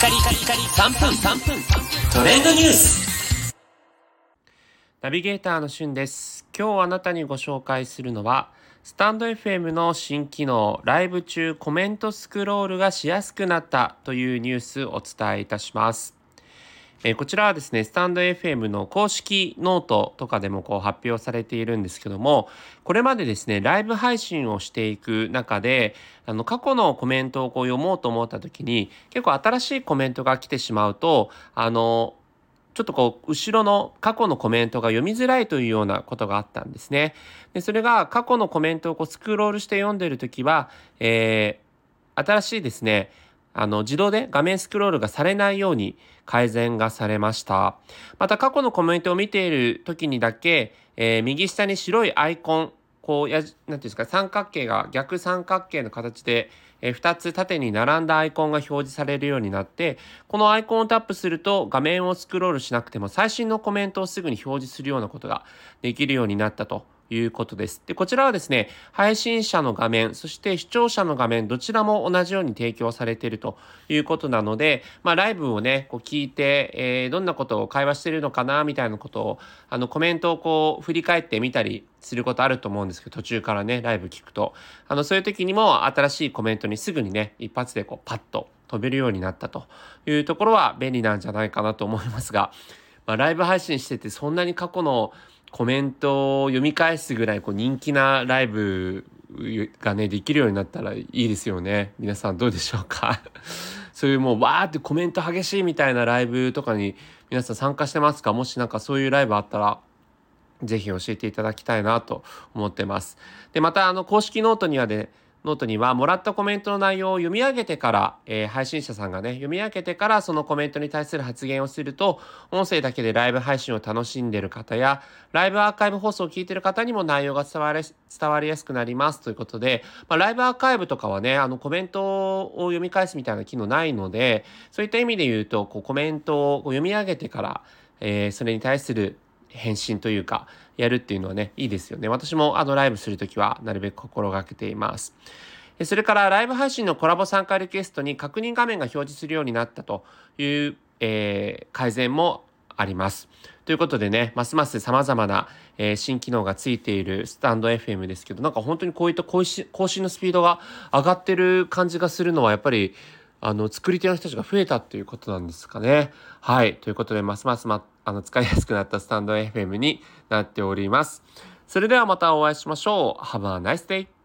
カリカリカリ3分3分。トレンドニュース。ナビゲーターのしゅんです。今日あなたにご紹介するのはスタンド FM の新機能ライブ中コメントスクロールがしやすくなったというニュースをお伝えいたします。えー、こちらはですね、スタンド FM の公式ノートとかでもこう発表されているんですけども、これまでですね、ライブ配信をしていく中で、あの、過去のコメントをこう読もうと思った時に、結構新しいコメントが来てしまうと、あの、ちょっとこう、後ろの過去のコメントが読みづらいというようなことがあったんですね。で、それが過去のコメントをこうスクロールして読んでる時は、えー、新しいですね、あの、自動で画面スクロールがされないように改善がされました。また過去のコメントを見ている時にだけ、えー、右下に白いアイコン、こうや、なんていうんですか、三角形が逆三角形の形で、えー、2つ縦に並んだアイコンが表示されるようになって、このアイコンをタップすると画面をスクロールしなくても最新のコメントをすぐに表示するようなことができるようになったということです。で、こちらはですね、配信者の画面、そして視聴者の画面、どちらも同じように提供されているということなので、まあ、ライブをね、こう聞いて、えー、どんなことを会話してるのかな、みたいなことを、あの、コメントをこう、振り返ってみたりすることあると思うんですけど、途中からね、ライブ聞くと、あの、そういう時にも新しいコメントにすぐにね、一発でこう、パッと飛べるようになったというところは便利なんじゃないかなと思いますが、まあ、ライブ配信しててそんなに過去のコメントを読み返すぐらいこう人気なライブがね、できるようになったらいいですよね。皆さんどうでしょうか？そういうもうわーってコメント激しいみたいなライブとかに皆さん参加してますか？もしなんかそういうライブあったら、ぜひ教えていただきたいなと思ってます。で、またあの公式ノートにはね、ノートにはもらったコメントの内容を読み上げてから、えー、配信者さんがね、読み上げてからそのコメントに対する発言をすると、音声だけでライブ配信を楽しんでる方や、ライブアーカイブ放送を聞いてる方にも内容が伝わり伝わりやすくなりますということで、まあ、ライブアーカイブとかはね、あのコメントを読み返すみたいな機能ないので、そういった意味で言うと、こうコメントを読み上げてから、えー、それに対する返信というか、やるっていうのはね、いいですよね。私もあのライブするときはなるべく心がけています。それからライブ配信のコラボ参加リクエストに確認画面が表示するようになったという、えー、改善もあります。ということでね、ますます様々な、えー、新機能がついているスタンド FM ですけど、なんか本当にこういった更新更新のスピードが上がってる感じがするのはやっぱりあの、作り手の人たちが増えたっていうことなんですかね。はい。ということで、ますますま、あの、使いやすくなったスタンド FM になっております。それではまたお会いしましょう。Have a nice day!